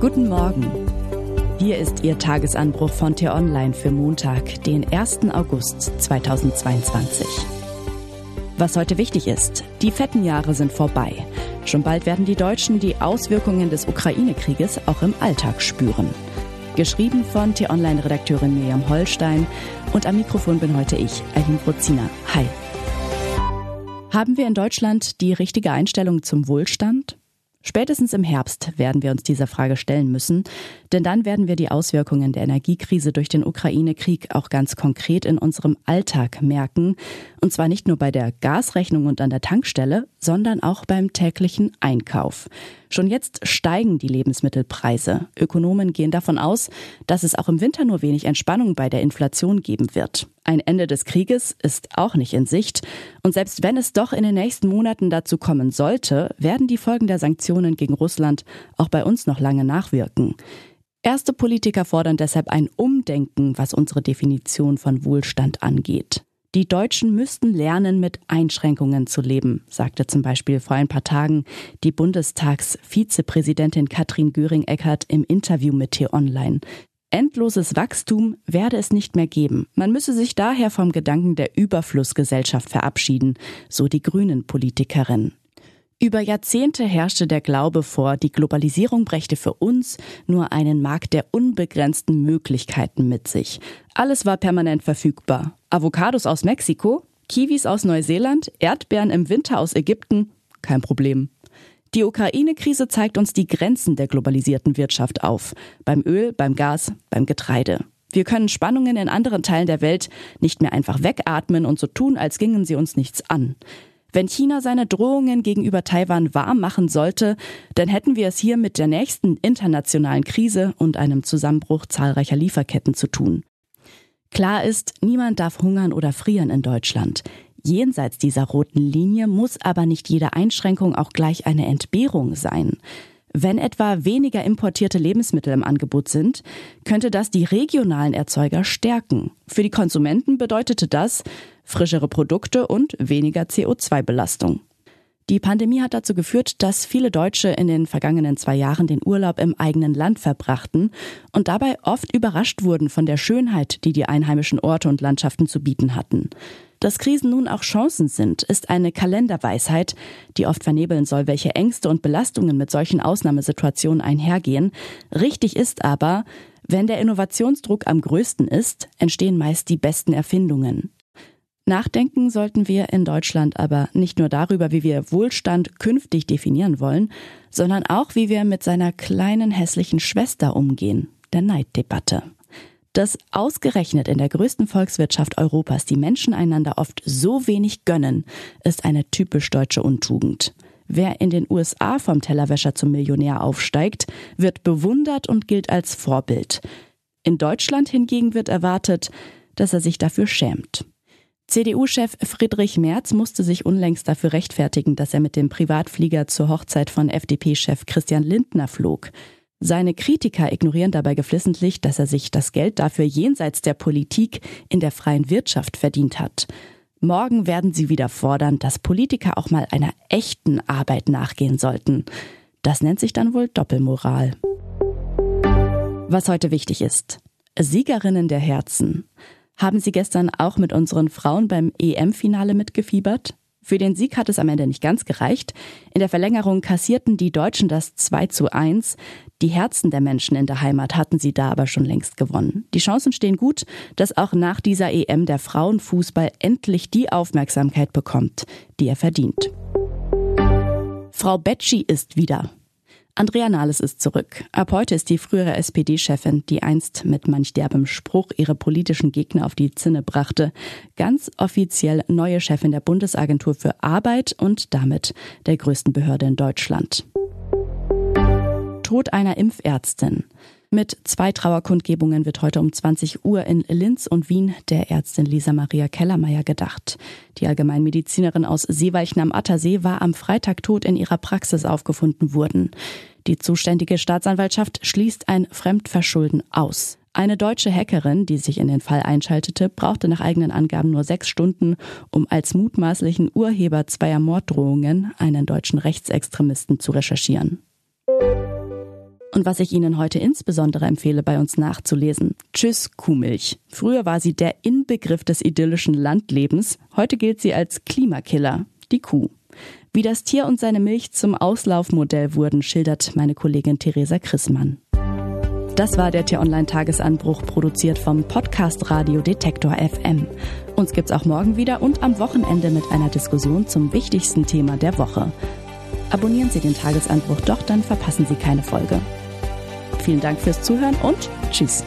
Guten Morgen. Hier ist Ihr Tagesanbruch von T-Online für Montag, den 1. August 2022. Was heute wichtig ist, die fetten Jahre sind vorbei. Schon bald werden die Deutschen die Auswirkungen des Ukraine-Krieges auch im Alltag spüren. Geschrieben von T-Online-Redakteurin Miriam Holstein und am Mikrofon bin heute ich, Eileen Brozina. Hi. Haben wir in Deutschland die richtige Einstellung zum Wohlstand? Spätestens im Herbst werden wir uns dieser Frage stellen müssen, denn dann werden wir die Auswirkungen der Energiekrise durch den Ukraine-Krieg auch ganz konkret in unserem Alltag merken, und zwar nicht nur bei der Gasrechnung und an der Tankstelle, sondern auch beim täglichen Einkauf. Schon jetzt steigen die Lebensmittelpreise. Ökonomen gehen davon aus, dass es auch im Winter nur wenig Entspannung bei der Inflation geben wird. Ein Ende des Krieges ist auch nicht in Sicht. Und selbst wenn es doch in den nächsten Monaten dazu kommen sollte, werden die Folgen der Sanktionen gegen Russland auch bei uns noch lange nachwirken. Erste Politiker fordern deshalb ein Umdenken, was unsere Definition von Wohlstand angeht. Die Deutschen müssten lernen, mit Einschränkungen zu leben, sagte zum Beispiel vor ein paar Tagen die Bundestagsvizepräsidentin Katrin Göring-Eckardt im Interview mit T-Online. Endloses Wachstum werde es nicht mehr geben. Man müsse sich daher vom Gedanken der Überflussgesellschaft verabschieden, so die Grünen-Politikerin. Über Jahrzehnte herrschte der Glaube vor, die Globalisierung brächte für uns nur einen Markt der unbegrenzten Möglichkeiten mit sich. Alles war permanent verfügbar. Avocados aus Mexiko, Kiwis aus Neuseeland, Erdbeeren im Winter aus Ägypten, kein Problem. Die Ukraine-Krise zeigt uns die Grenzen der globalisierten Wirtschaft auf. Beim Öl, beim Gas, beim Getreide. Wir können Spannungen in anderen Teilen der Welt nicht mehr einfach wegatmen und so tun, als gingen sie uns nichts an. Wenn China seine Drohungen gegenüber Taiwan warm machen sollte, dann hätten wir es hier mit der nächsten internationalen Krise und einem Zusammenbruch zahlreicher Lieferketten zu tun. Klar ist, niemand darf hungern oder frieren in Deutschland. Jenseits dieser roten Linie muss aber nicht jede Einschränkung auch gleich eine Entbehrung sein. Wenn etwa weniger importierte Lebensmittel im Angebot sind, könnte das die regionalen Erzeuger stärken. Für die Konsumenten bedeutete das, frischere Produkte und weniger CO2-Belastung. Die Pandemie hat dazu geführt, dass viele Deutsche in den vergangenen zwei Jahren den Urlaub im eigenen Land verbrachten und dabei oft überrascht wurden von der Schönheit, die die einheimischen Orte und Landschaften zu bieten hatten. Dass Krisen nun auch Chancen sind, ist eine Kalenderweisheit, die oft vernebeln soll, welche Ängste und Belastungen mit solchen Ausnahmesituationen einhergehen. Richtig ist aber, wenn der Innovationsdruck am größten ist, entstehen meist die besten Erfindungen. Nachdenken sollten wir in Deutschland aber nicht nur darüber, wie wir Wohlstand künftig definieren wollen, sondern auch, wie wir mit seiner kleinen hässlichen Schwester umgehen, der Neiddebatte. Dass ausgerechnet in der größten Volkswirtschaft Europas die Menschen einander oft so wenig gönnen, ist eine typisch deutsche Untugend. Wer in den USA vom Tellerwäscher zum Millionär aufsteigt, wird bewundert und gilt als Vorbild. In Deutschland hingegen wird erwartet, dass er sich dafür schämt. CDU-Chef Friedrich Merz musste sich unlängst dafür rechtfertigen, dass er mit dem Privatflieger zur Hochzeit von FDP-Chef Christian Lindner flog. Seine Kritiker ignorieren dabei geflissentlich, dass er sich das Geld dafür jenseits der Politik in der freien Wirtschaft verdient hat. Morgen werden sie wieder fordern, dass Politiker auch mal einer echten Arbeit nachgehen sollten. Das nennt sich dann wohl Doppelmoral. Was heute wichtig ist. Siegerinnen der Herzen. Haben Sie gestern auch mit unseren Frauen beim EM-Finale mitgefiebert? Für den Sieg hat es am Ende nicht ganz gereicht. In der Verlängerung kassierten die Deutschen das 2 zu 1. Die Herzen der Menschen in der Heimat hatten sie da aber schon längst gewonnen. Die Chancen stehen gut, dass auch nach dieser EM der Frauenfußball endlich die Aufmerksamkeit bekommt, die er verdient. Frau Betschi ist wieder. Andrea Nahles ist zurück. Ab heute ist die frühere SPD-Chefin, die einst mit manch derbem Spruch ihre politischen Gegner auf die Zinne brachte, ganz offiziell neue Chefin der Bundesagentur für Arbeit und damit der größten Behörde in Deutschland. Tod einer Impfärztin. Mit zwei Trauerkundgebungen wird heute um 20 Uhr in Linz und Wien der Ärztin Lisa Maria Kellermeier gedacht. Die Allgemeinmedizinerin aus Seeweichen am Attersee war am Freitag tot in ihrer Praxis aufgefunden worden. Die zuständige Staatsanwaltschaft schließt ein Fremdverschulden aus. Eine deutsche Hackerin, die sich in den Fall einschaltete, brauchte nach eigenen Angaben nur sechs Stunden, um als mutmaßlichen Urheber zweier Morddrohungen einen deutschen Rechtsextremisten zu recherchieren. Und was ich Ihnen heute insbesondere empfehle, bei uns nachzulesen. Tschüss Kuhmilch. Früher war sie der Inbegriff des idyllischen Landlebens. Heute gilt sie als Klimakiller. Die Kuh. Wie das Tier und seine Milch zum Auslaufmodell wurden, schildert meine Kollegin Theresa Chrismann. Das war der T-Online-Tagesanbruch, produziert vom Podcast Radio Detektor FM. Uns gibt's auch morgen wieder und am Wochenende mit einer Diskussion zum wichtigsten Thema der Woche. Abonnieren Sie den Tagesanbruch doch, dann verpassen Sie keine Folge. Vielen Dank fürs Zuhören und Tschüss.